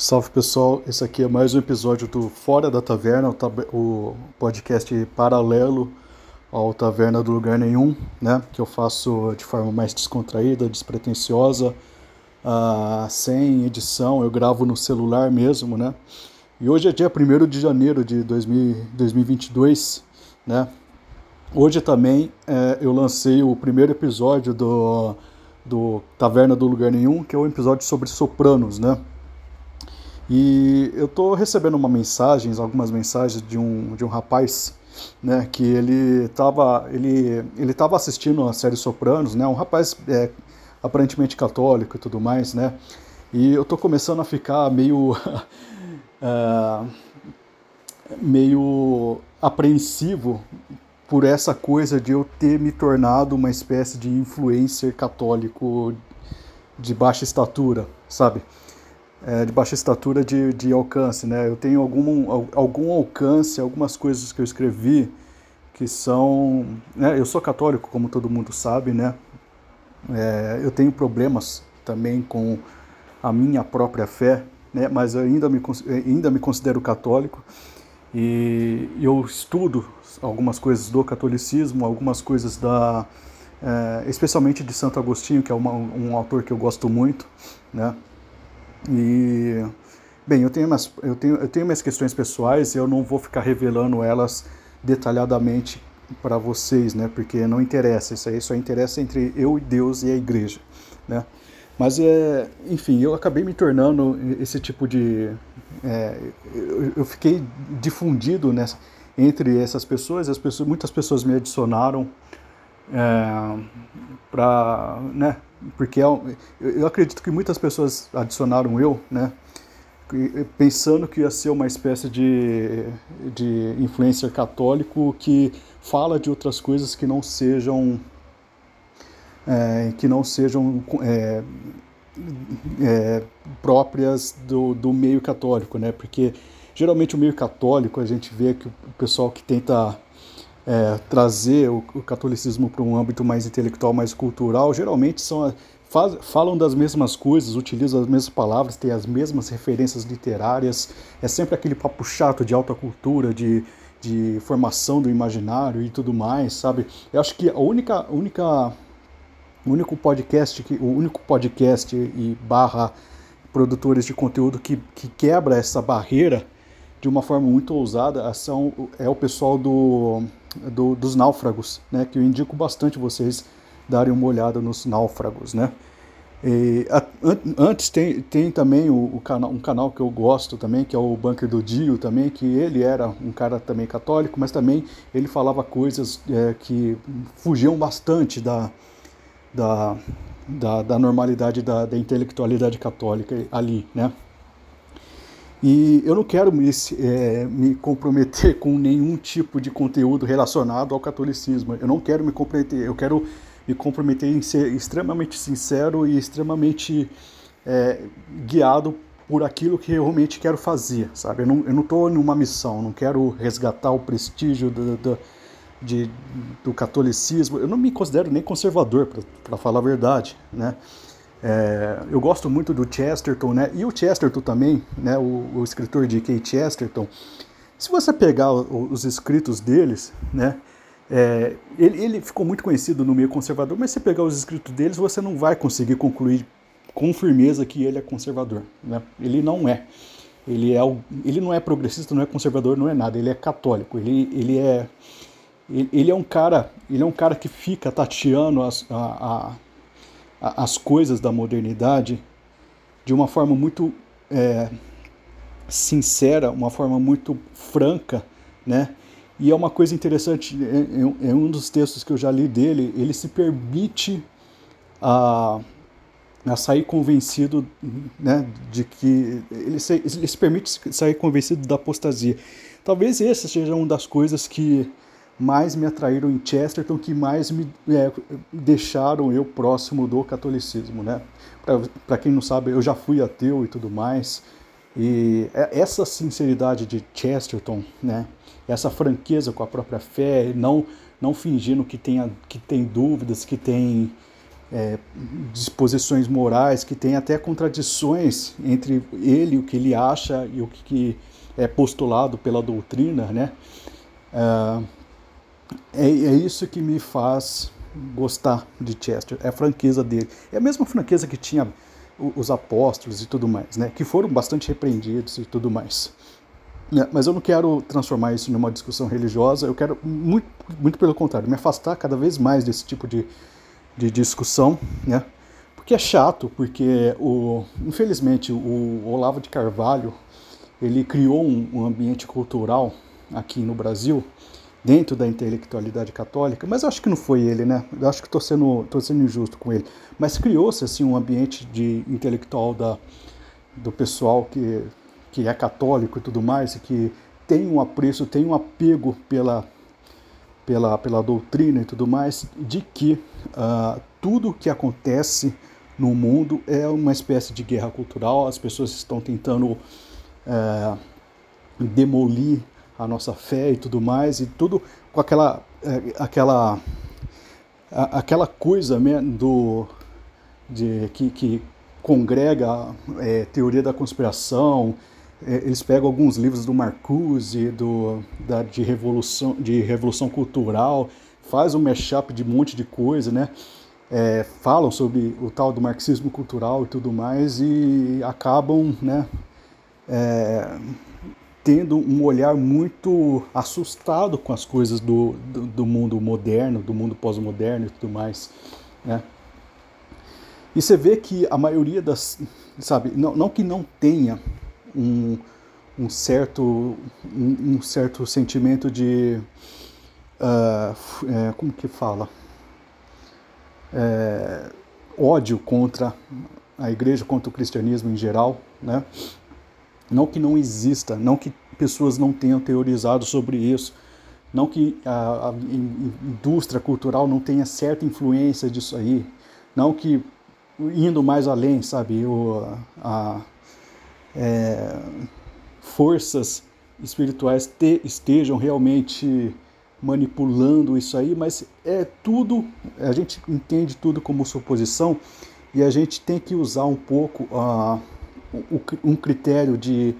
Salve pessoal, esse aqui é mais um episódio do Fora da Taverna, o podcast paralelo ao Taverna do Lugar Nenhum, né? Que eu faço de forma mais descontraída, despretensiosa, uh, sem edição, eu gravo no celular mesmo, né? E hoje é dia 1 de janeiro de 2022, né? Hoje também é, eu lancei o primeiro episódio do, do Taverna do Lugar Nenhum, que é um episódio sobre sopranos, né? E eu estou recebendo uma mensagens, algumas mensagens de um, de um rapaz, né, que ele estava ele, ele tava assistindo a série Sopranos, né, um rapaz é, aparentemente católico e tudo mais, né, e eu estou começando a ficar meio é, meio apreensivo por essa coisa de eu ter me tornado uma espécie de influencer católico de baixa estatura, sabe? É, de baixa estatura de, de alcance, né? Eu tenho algum, algum alcance, algumas coisas que eu escrevi que são... Né? Eu sou católico, como todo mundo sabe, né? É, eu tenho problemas também com a minha própria fé, né? Mas eu ainda me, ainda me considero católico e eu estudo algumas coisas do catolicismo, algumas coisas da... É, especialmente de Santo Agostinho, que é uma, um autor que eu gosto muito, né? E bem, eu tenho minhas, eu tenho, eu tenho minhas questões pessoais e eu não vou ficar revelando elas detalhadamente para vocês, né? Porque não interessa, isso aí só interessa entre eu e Deus e a igreja, né? Mas é, enfim, eu acabei me tornando esse tipo de, é, eu, eu, fiquei difundido nessa, entre essas pessoas, as pessoas, muitas pessoas me adicionaram é, para, né? Porque é eu acredito que muitas pessoas adicionaram eu, né? Pensando que ia ser uma espécie de, de influencer católico que fala de outras coisas que não sejam é, que não sejam é, é, próprias do, do meio católico, né? Porque geralmente o meio católico a gente vê que o pessoal que tenta é, trazer o, o catolicismo para um âmbito mais intelectual, mais cultural, geralmente são faz, falam das mesmas coisas, utilizam as mesmas palavras, têm as mesmas referências literárias, é sempre aquele papo chato de alta cultura, de, de formação do imaginário e tudo mais, sabe? Eu acho que a única, única, o único podcast que, o único podcast e barra produtores de conteúdo que, que quebra essa barreira de uma forma muito ousada são, é o pessoal do do, dos náufragos, né, que eu indico bastante vocês darem uma olhada nos náufragos, né. E, a, an, antes tem, tem também o, o canal, um canal que eu gosto também, que é o Bunker do Dio também, que ele era um cara também católico, mas também ele falava coisas é, que fugiam bastante da, da, da, da normalidade da, da intelectualidade católica ali, né. E eu não quero me, é, me, comprometer com nenhum tipo de conteúdo relacionado ao catolicismo. Eu não quero me comprometer, eu quero me comprometer em ser extremamente sincero e extremamente é, guiado por aquilo que eu realmente quero fazer, sabe? Eu não estou numa missão, não quero resgatar o prestígio do, do, de, do catolicismo. Eu não me considero nem conservador, para falar a verdade, né? É, eu gosto muito do Chesterton, né? E o Chesterton também, né? O, o escritor de K. Chesterton. Se você pegar os escritos deles, né? É, ele, ele, ficou muito conhecido no meio conservador, mas se pegar os escritos deles, você não vai conseguir concluir com firmeza que ele é conservador. Né? Ele não é. Ele, é. ele não é progressista, não é conservador, não é nada. Ele é católico. Ele, ele é. Ele, é um cara. Ele é um cara que fica tateando a, a as coisas da modernidade de uma forma muito é, sincera, uma forma muito franca, né? E é uma coisa interessante, é, é, um dos textos que eu já li dele, ele se permite a, a sair convencido né, de que. Ele se, ele se permite sair convencido da apostasia. Talvez essa seja uma das coisas que mais me atraíram em Chesterton, que mais me é, deixaram eu próximo do catolicismo, né? Para quem não sabe, eu já fui ateu e tudo mais, e é, essa sinceridade de Chesterton, né? Essa franqueza com a própria fé, não não fingindo que, tenha, que tem dúvidas, que tem é, disposições morais, que tem até contradições entre ele, o que ele acha e o que é postulado pela doutrina, né? É, é, é isso que me faz gostar de Chester, é a franqueza dele. É a mesma franqueza que tinha os apóstolos e tudo mais, né? Que foram bastante repreendidos e tudo mais. É, mas eu não quero transformar isso numa discussão religiosa, eu quero, muito, muito pelo contrário, me afastar cada vez mais desse tipo de, de discussão, né? Porque é chato, porque o, infelizmente o Olavo de Carvalho ele criou um, um ambiente cultural aqui no Brasil dentro da intelectualidade católica, mas acho que não foi ele, né? Eu acho que estou sendo, tô sendo injusto com ele. Mas criou-se assim um ambiente de intelectual da, do pessoal que, que é católico e tudo mais, e que tem um apreço, tem um apego pela, pela, pela doutrina e tudo mais, de que uh, tudo que acontece no mundo é uma espécie de guerra cultural, as pessoas estão tentando uh, demolir a nossa fé e tudo mais, e tudo com aquela, é, aquela, aquela coisa do, de, que, que congrega é, teoria da conspiração. É, eles pegam alguns livros do Marcuse, do, da, de, revolução, de revolução cultural, faz um mashup de um monte de coisa, né? É, falam sobre o tal do marxismo cultural e tudo mais e acabam, né? Tendo um olhar muito assustado com as coisas do, do, do mundo moderno, do mundo pós-moderno e tudo mais, né? E você vê que a maioria das, sabe, não, não que não tenha um, um certo, um, um certo sentimento de, uh, é, como que fala, é, ódio contra a igreja, contra o cristianismo em geral, né? Não que não exista, não que pessoas não tenham teorizado sobre isso, não que a, a indústria cultural não tenha certa influência disso aí, não que indo mais além, sabe, o, a, é, forças espirituais te, estejam realmente manipulando isso aí, mas é tudo, a gente entende tudo como suposição e a gente tem que usar um pouco a um critério de,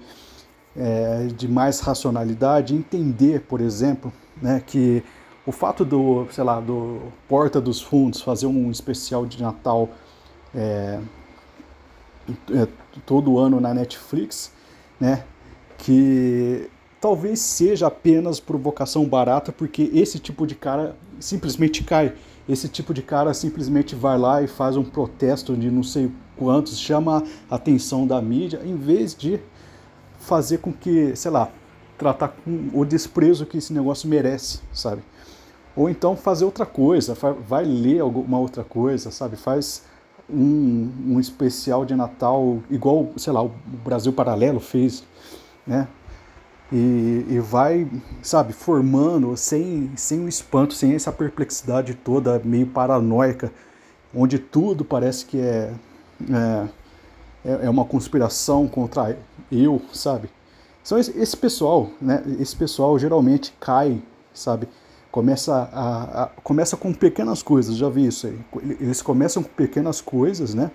é, de mais racionalidade, entender, por exemplo, né, que o fato do, sei lá, do Porta dos Fundos fazer um especial de Natal é, é, todo ano na Netflix, né, que talvez seja apenas provocação barata, porque esse tipo de cara simplesmente cai. Esse tipo de cara simplesmente vai lá e faz um protesto de não sei quantos, chama a atenção da mídia, em vez de fazer com que, sei lá, tratar com o desprezo que esse negócio merece, sabe? Ou então fazer outra coisa, vai ler alguma outra coisa, sabe? Faz um, um especial de Natal, igual, sei lá, o Brasil Paralelo fez, né? E, e, vai, sabe, formando sem, sem o espanto, sem essa perplexidade toda meio paranoica, onde tudo parece que é, é, é, é uma conspiração contra eu, sabe? Então esse, esse, pessoal, né, esse pessoal geralmente cai, sabe? Começa, a, a, começa com pequenas coisas, já vi isso aí. Eles começam com pequenas coisas, né?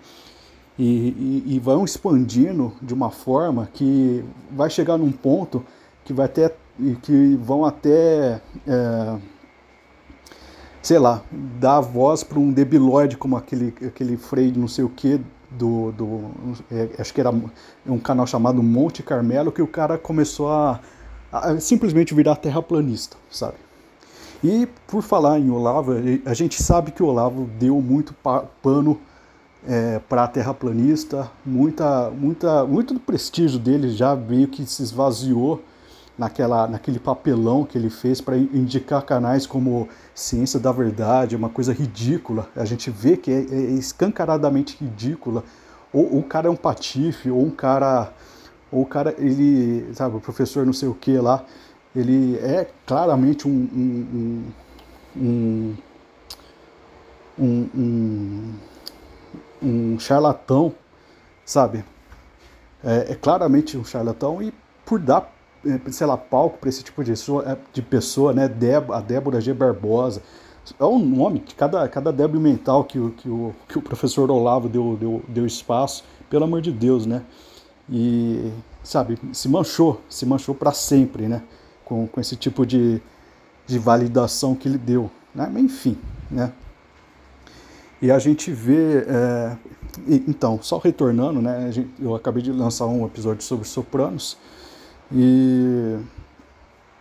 E, e, e vão expandindo de uma forma que vai chegar num ponto que vai até que vão até é, sei lá dar voz para um debilóide como aquele aquele Frei não sei o que do, do é, acho que era um canal chamado Monte Carmelo que o cara começou a, a simplesmente virar terraplanista sabe? E por falar em Olavo a gente sabe que o Olavo deu muito pano é, para terraplanista muita muita muito do prestígio dele já meio que se esvaziou naquela, naquele papelão que ele fez para indicar canais como Ciência da Verdade, uma coisa ridícula. A gente vê que é, é escancaradamente ridícula. Ou, o cara é um patife, ou um cara. Ou o cara, ele. Sabe, o professor não sei o que lá. Ele é claramente um, um, um, um, um, um charlatão, sabe? É, é claramente um charlatão e por dar sei lá, palco para esse tipo de, de pessoa, né? a Débora G. Barbosa, é um nome que cada, cada débil mental que o, que, o, que o professor Olavo deu, deu, deu espaço, pelo amor de Deus, né? E, sabe, se manchou, se manchou para sempre, né? Com, com esse tipo de, de validação que ele deu, né? Mas, enfim, né? E a gente vê, é, então, só retornando, né? Gente, eu acabei de lançar um episódio sobre Sopranos e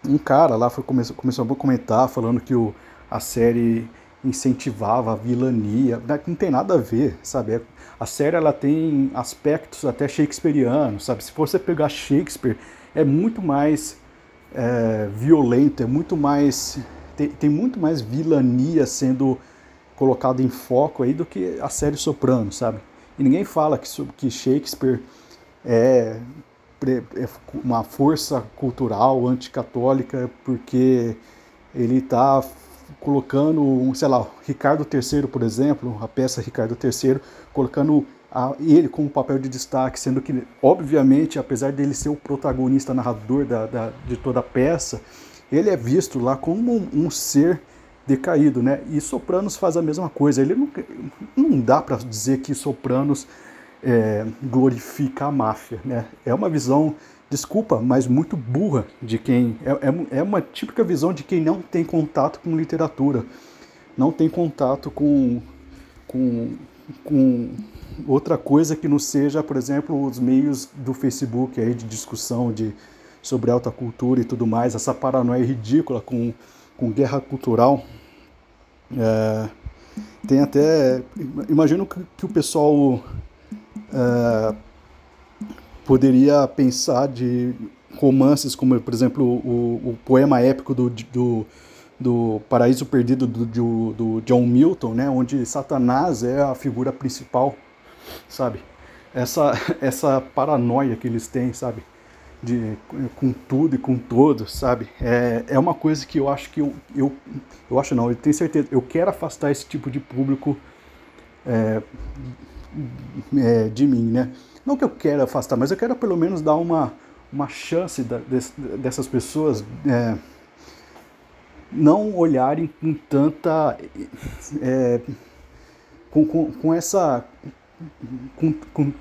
um cara lá foi, começou, começou a comentar falando que o, a série incentivava a vilania, né, não tem nada a ver, sabe? É, a série ela tem aspectos até shakespearianos, sabe? Se você pegar Shakespeare, é muito mais é, violento, é muito mais tem, tem muito mais vilania sendo colocado em foco aí do que a série Soprano, sabe? E ninguém fala que, que Shakespeare é uma força cultural anticatólica porque ele está colocando, sei lá, Ricardo III, por exemplo, a peça Ricardo III, colocando a, ele como papel de destaque, sendo que, obviamente, apesar dele ser o protagonista narrador da, da de toda a peça, ele é visto lá como um, um ser decaído, né? E Sopranos faz a mesma coisa. Ele não, não dá para dizer que Sopranos é, glorifica a máfia. Né? É uma visão, desculpa, mas muito burra de quem. É, é, é uma típica visão de quem não tem contato com literatura, não tem contato com, com, com outra coisa que não seja, por exemplo, os meios do Facebook aí de discussão de, sobre alta cultura e tudo mais, essa paranoia ridícula com, com guerra cultural. É, tem até. Imagino que, que o pessoal é, poderia pensar de romances como, por exemplo, o, o poema épico do, do, do Paraíso Perdido do, do, do, John Milton, né, onde Satanás é a figura principal, sabe? Essa, essa paranoia que eles têm, sabe? De, com tudo e com todos, sabe? É, é uma coisa que eu acho que eu, eu, eu acho não, eu tenho certeza, eu quero afastar esse tipo de público é, é, de mim, né? Não que eu quero afastar, mas eu quero pelo menos dar uma, uma chance da, dessas pessoas é, não olharem com tanta. É, com, com, com, essa. Com, com,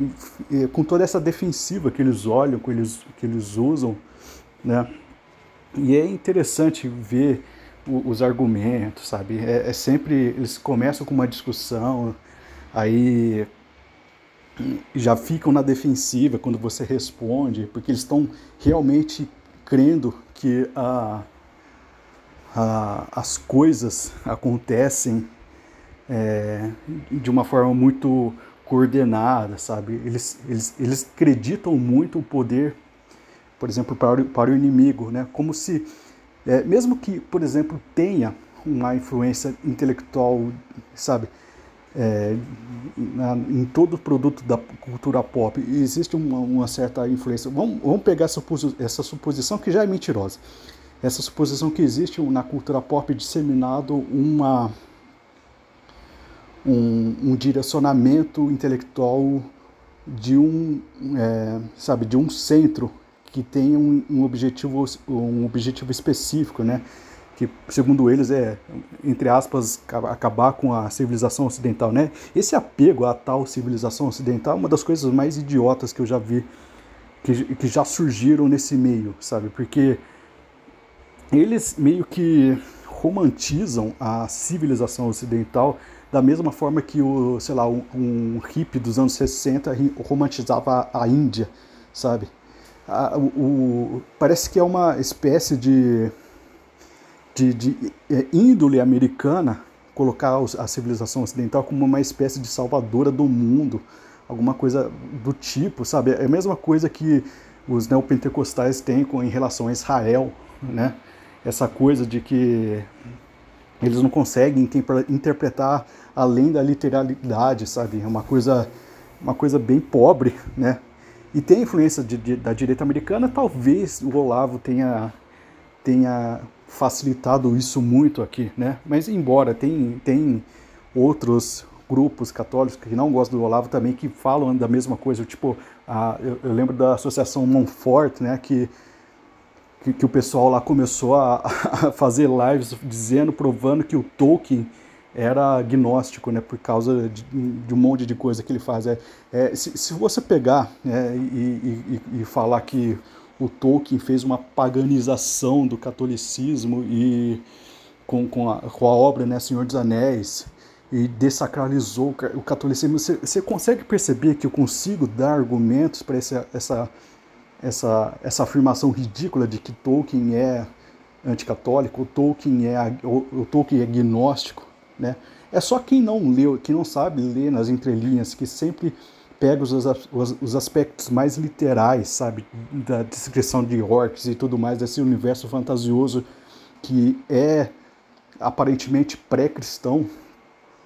é, com toda essa defensiva que eles olham, que eles, que eles usam, né? E é interessante ver os argumentos, sabe? É, é sempre. Eles começam com uma discussão, aí já ficam na defensiva quando você responde, porque eles estão realmente crendo que a, a, as coisas acontecem é, de uma forma muito coordenada, sabe? Eles, eles, eles acreditam muito o poder, por exemplo, para o, para o inimigo, né? Como se, é, mesmo que, por exemplo, tenha uma influência intelectual, sabe? É, na, em todo produto da cultura pop existe uma, uma certa influência. Vamos, vamos pegar essa, essa, suposição que já é mentirosa. Essa suposição que existe na cultura pop disseminado uma, um, um direcionamento intelectual de um, é, sabe, de um centro que tem um, um, objetivo, um objetivo específico, né? Que segundo eles é, entre aspas, acabar com a civilização ocidental, né? Esse apego à tal civilização ocidental é uma das coisas mais idiotas que eu já vi, que, que já surgiram nesse meio, sabe? Porque eles meio que romantizam a civilização ocidental da mesma forma que o, sei lá, um, um hippie dos anos 60 romantizava a Índia, sabe? A, o, o, parece que é uma espécie de de, de é, índole americana colocar a civilização ocidental como uma espécie de salvadora do mundo, alguma coisa do tipo, sabe? É a mesma coisa que os neopentecostais têm com, em relação a Israel, né? Essa coisa de que eles não conseguem interpretar além da literalidade, sabe? É uma coisa, uma coisa bem pobre, né? E tem influência de, de, da direita americana, talvez o Olavo tenha, tenha facilitado isso muito aqui, né? Mas embora tem, tem outros grupos católicos que não gostam do Olavo também que falam da mesma coisa, tipo, a, eu, eu lembro da Associação Monfort, né, que que, que o pessoal lá começou a, a, fazer lives dizendo, provando que o Tolkien era agnóstico, né, por causa de, de um monte de coisa que ele faz. É, é se, se, você pegar é, e, e, e, falar que o Tolkien fez uma paganização do catolicismo e com, com, a, com a obra né, Senhor dos Anéis e desacralizou o catolicismo, você, você consegue perceber que eu consigo dar argumentos para essa, essa, essa, essa afirmação ridícula de que Tolkien é anticatólico, o Tolkien é, o, Tolkien é gnóstico, né? É só quem não leu, quem não sabe ler nas entrelinhas, que sempre pega os, os, os aspectos mais literais, sabe, da descrição de orcs e tudo mais, desse universo fantasioso que é aparentemente pré-cristão,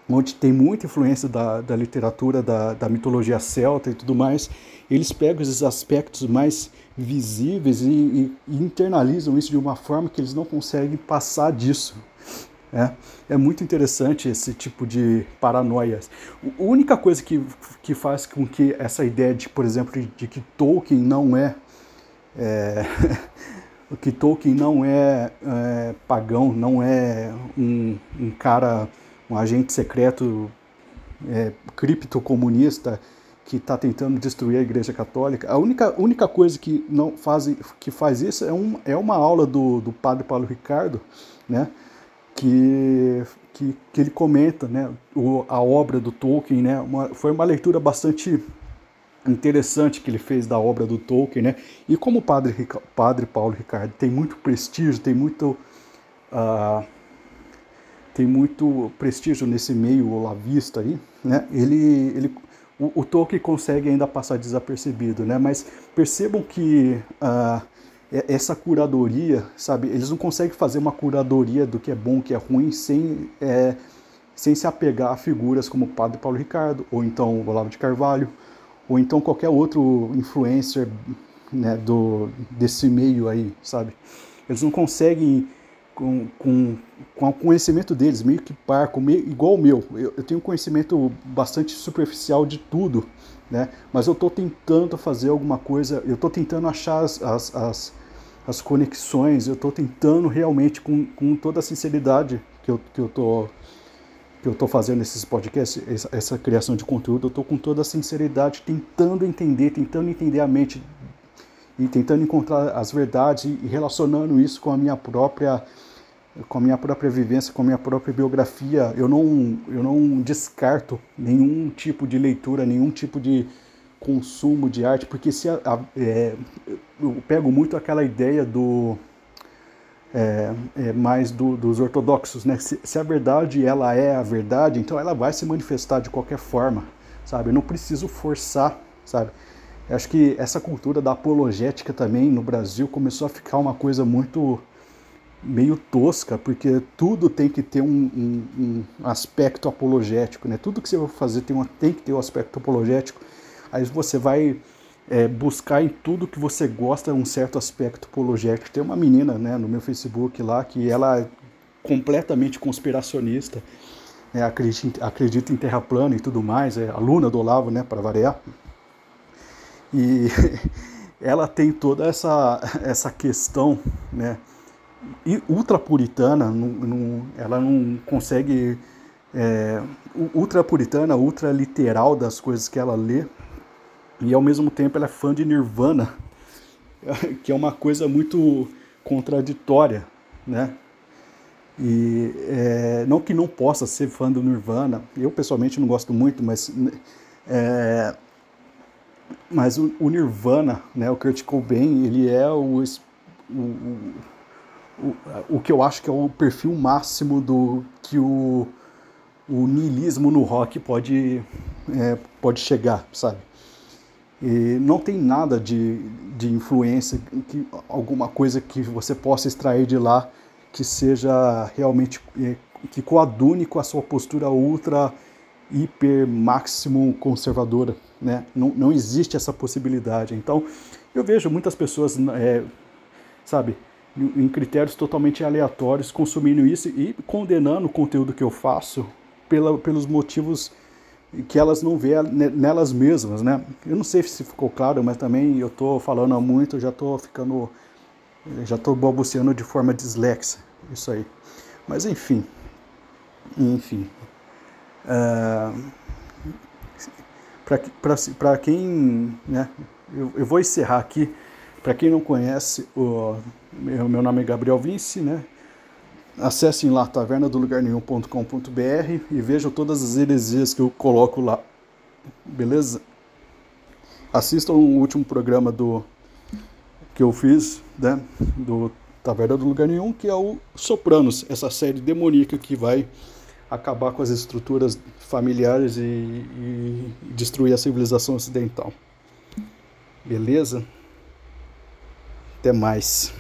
onde tem muita influência da, da literatura, da, da mitologia celta e tudo mais, eles pegam esses aspectos mais visíveis e, e, e internalizam isso de uma forma que eles não conseguem passar disso. É, é muito interessante esse tipo de paranoia. A única coisa que, que faz com que essa ideia de, por exemplo, de, de que Tolkien não é, é que Tolkien não é, é, pagão, não é um, um cara, um agente secreto é, criptocomunista que está tentando destruir a Igreja Católica. A única, única coisa que não faz, que faz isso é, um, é uma aula do, do padre Paulo Ricardo, né? Que, que, que ele comenta né, o, a obra do Tolkien, né, uma, foi uma leitura bastante interessante que ele fez da obra do Tolkien, né, e como o padre, padre Paulo Ricardo tem muito prestígio, tem muito, uh, tem muito prestígio nesse meio olavista aí, né, ele, ele, o, o Tolkien consegue ainda passar desapercebido, né, mas percebam que... Uh, essa curadoria, sabe? Eles não conseguem fazer uma curadoria do que é bom, que é ruim, sem, é, sem se apegar a figuras como o Padre Paulo Ricardo, ou então o Olavo de Carvalho, ou então qualquer outro influencer né, do, desse meio aí, sabe? Eles não conseguem, com, com, com o conhecimento deles, meio que parco, meio, igual o meu. Eu, eu tenho conhecimento bastante superficial de tudo, né? Mas eu estou tentando fazer alguma coisa, eu estou tentando achar as, as, as, as conexões, eu estou tentando realmente, com, com toda a sinceridade que eu, que eu tô que eu estou fazendo esses podcasts, essa, essa, criação de conteúdo, eu estou com toda a sinceridade tentando entender, tentando entender a mente e tentando encontrar as verdades e relacionando isso com a minha própria com a minha própria vivência, com a minha própria biografia, eu não, eu não descarto nenhum tipo de leitura, nenhum tipo de consumo de arte, porque se a, a, é, eu pego muito aquela ideia do é, é mais do, dos ortodoxos, né? Se, se, a verdade ela é a verdade, então ela vai se manifestar de qualquer forma, sabe? Eu não preciso forçar, sabe? Eu acho que essa cultura da apologética também no Brasil começou a ficar uma coisa muito meio tosca, porque tudo tem que ter um, um, um, aspecto apologético, né? Tudo que você vai fazer tem, uma, tem que ter um aspecto apologético. Aí você vai é, buscar em tudo que você gosta um certo aspecto apologético. Tem uma menina né, no meu Facebook lá que ela é completamente conspiracionista, né, acredita, acredita em terra plana e tudo mais, é aluna do Olavo, né, para variar. E ela tem toda essa, essa questão, né, ultrapuritana, não, não, ela não consegue. É, ultrapuritana, ultra literal das coisas que ela lê, e ao mesmo tempo ela é fã de Nirvana, que é uma coisa muito contraditória, né? E é, não que não possa ser fã do Nirvana, eu pessoalmente não gosto muito, mas é, mas o, o, Nirvana, né, o Kurt Cobain, ele é o, o, o, o que eu acho que é o perfil máximo do que o, o niilismo no rock pode, é, pode chegar, sabe? E não tem nada de, de influência, que, alguma coisa que você possa extrair de lá que seja realmente, é, que coadune com a sua postura ultra, hiper, máximo conservadora, né? Não, não existe essa possibilidade. Então, eu vejo muitas pessoas, é, sabe, em critérios totalmente aleatórios, consumindo isso e condenando o conteúdo que eu faço pela, pelos motivos que elas não vê nelas mesmas, né? Eu não sei se ficou claro, mas também eu estou falando muito, já estou ficando Já estou balbuciando de forma dislexa, isso aí. Mas enfim, enfim. Uh, Para quem. Né, eu, eu, vou encerrar aqui. Para quem não conhece, o meu, meu nome é Gabriel Vince, né? Acessem lá tavernadolugarnenhum.com.br e vejam todas as heresias que eu coloco lá. Beleza? Assistam o último programa do que eu fiz, né, do Taverna do Lugar Nenhum, que é o Sopranos, essa série demoníaca que vai acabar com as estruturas familiares e, e destruir a civilização ocidental. Beleza? Até mais.